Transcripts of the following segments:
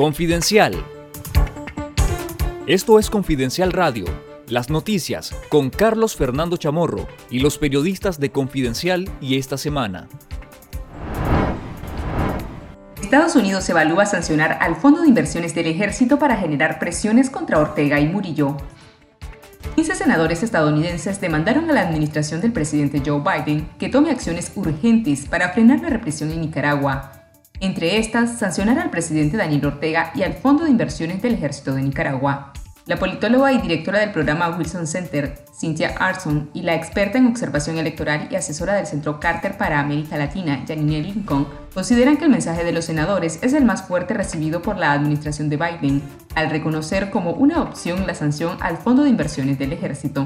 Confidencial. Esto es Confidencial Radio, las noticias con Carlos Fernando Chamorro y los periodistas de Confidencial y esta semana. Estados Unidos evalúa sancionar al Fondo de Inversiones del Ejército para generar presiones contra Ortega y Murillo. 15 senadores estadounidenses demandaron a la administración del presidente Joe Biden que tome acciones urgentes para frenar la represión en Nicaragua entre estas, sancionar al presidente Daniel Ortega y al Fondo de Inversiones del Ejército de Nicaragua. La politóloga y directora del programa Wilson Center, Cynthia Arson, y la experta en observación electoral y asesora del Centro Carter para América Latina, Janine Lincoln, consideran que el mensaje de los senadores es el más fuerte recibido por la administración de Biden, al reconocer como una opción la sanción al Fondo de Inversiones del Ejército.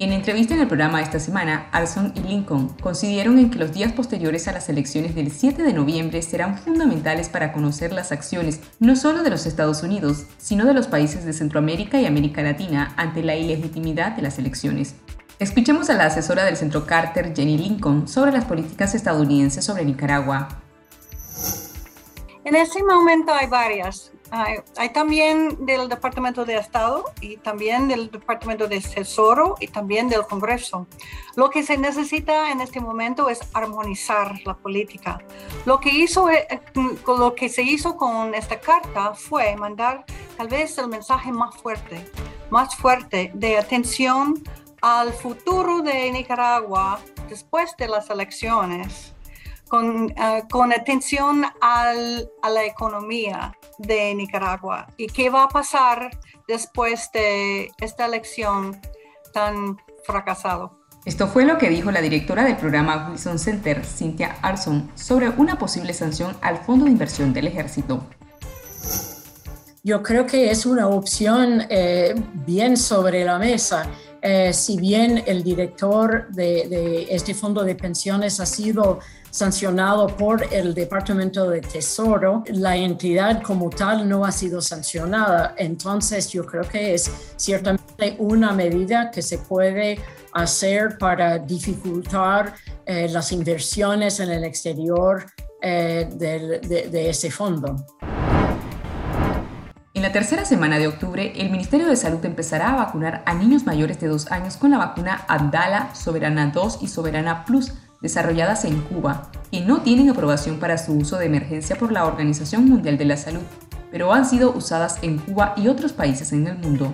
En entrevista en el programa esta semana, Arson y Lincoln coincidieron en que los días posteriores a las elecciones del 7 de noviembre serán fundamentales para conocer las acciones no solo de los Estados Unidos, sino de los países de Centroamérica y América Latina ante la ilegitimidad de las elecciones. Escuchemos a la asesora del Centro Carter, Jenny Lincoln, sobre las políticas estadounidenses sobre Nicaragua. En este momento hay varias. Hay, también del Departamento de Estado y también del Departamento de Tesoro y también del Congreso. Lo que se necesita en este momento es armonizar la política. Lo que, hizo, eh, lo que se hizo con esta carta fue mandar tal vez el mensaje más fuerte, más fuerte de atención al futuro de Nicaragua después de las elecciones con, eh, con atención al, a la economía de Nicaragua y qué va a pasar después de esta elección tan fracasado. Esto fue lo que dijo la directora del programa Wilson Center, Cynthia Arson, sobre una posible sanción al Fondo de Inversión del Ejército. Yo creo que es una opción eh, bien sobre la mesa. Eh, si bien el director de, de, este fondo de pensiones ha sido sancionado por el Departamento de Tesoro, la entidad como tal no ha sido sancionada. Entonces yo creo que es ciertamente una medida que se puede hacer para dificultar eh, las inversiones en el exterior eh, de ese fondo. En la tercera semana de octubre, el Ministerio de Salud empezará a vacunar a niños mayores de dos años con la vacuna Abdala, Soberana 2 y Soberana Plus, desarrolladas en Cuba, y no tienen aprobación para su uso de emergencia por la Organización Mundial de la Salud, pero han sido usadas en Cuba y otros países en el mundo.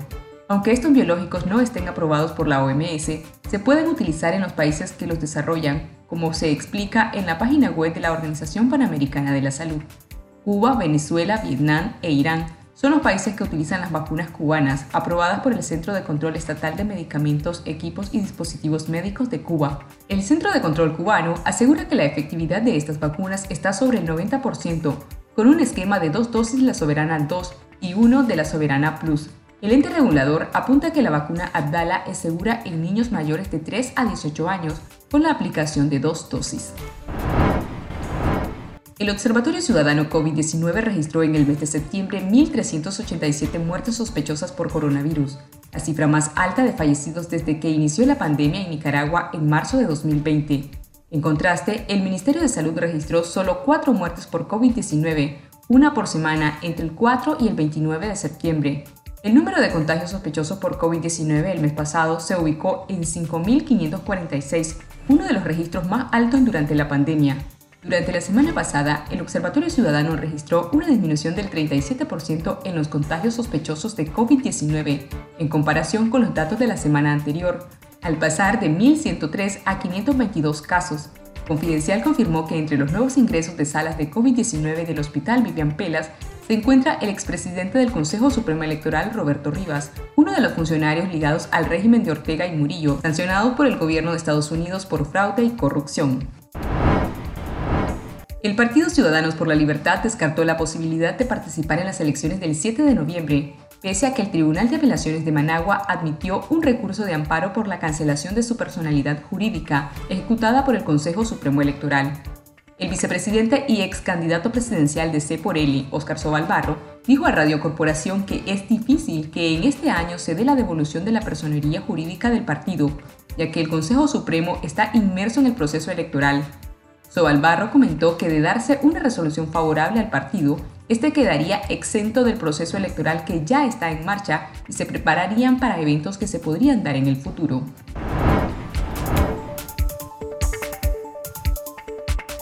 Aunque estos biológicos no estén aprobados por la OMS, se pueden utilizar en los países que los desarrollan, como se explica en la página web de la Organización Panamericana de la Salud. Cuba, Venezuela, Vietnam e Irán son los países que utilizan las vacunas cubanas aprobadas por el Centro de Control Estatal de Medicamentos, Equipos y Dispositivos Médicos de Cuba. El Centro de Control cubano asegura que la efectividad de estas vacunas está sobre el 90%, con un esquema de dos dosis la Soberana 2 y uno de la Soberana Plus. El ente regulador apunta que la vacuna Abdala es segura en niños mayores de 3 a 18 años con la aplicación de dos dosis. El Observatorio Ciudadano COVID-19 registró en el mes de septiembre 1.387 muertes sospechosas por coronavirus, la cifra más alta de fallecidos desde que inició la pandemia en Nicaragua en marzo de 2020. En contraste, el Ministerio de Salud registró solo cuatro muertes por COVID-19, una por semana entre el 4 y el 29 de septiembre. El número de contagios sospechosos por COVID-19 el mes pasado se ubicó en 5.546, uno de los registros más altos durante la pandemia. Durante la semana pasada, el Observatorio Ciudadano registró una disminución del 37% en los contagios sospechosos de COVID-19 en comparación con los datos de la semana anterior, al pasar de 1.103 a 522 casos. Confidencial confirmó que entre los nuevos ingresos de salas de COVID-19 del Hospital Vivian Pelas se encuentra el expresidente del Consejo Supremo Electoral, Roberto Rivas, uno de los funcionarios ligados al régimen de Ortega y Murillo, sancionado por el gobierno de Estados Unidos por fraude y corrupción. El Partido Ciudadanos por la Libertad descartó la posibilidad de participar en las elecciones del 7 de noviembre, pese a que el Tribunal de Apelaciones de Managua admitió un recurso de amparo por la cancelación de su personalidad jurídica ejecutada por el Consejo Supremo Electoral. El vicepresidente y ex candidato presidencial de C por L, Óscar Sobalbarro, dijo a Radio Corporación que es difícil que en este año se dé la devolución de la personería jurídica del partido, ya que el Consejo Supremo está inmerso en el proceso electoral Sobalbarro comentó que de darse una resolución favorable al partido, este quedaría exento del proceso electoral que ya está en marcha y se prepararían para eventos que se podrían dar en el futuro.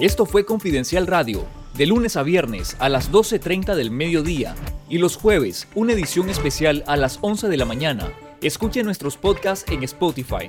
Esto fue Confidencial Radio, de lunes a viernes a las 12.30 del mediodía y los jueves una edición especial a las 11 de la mañana. Escuche nuestros podcasts en Spotify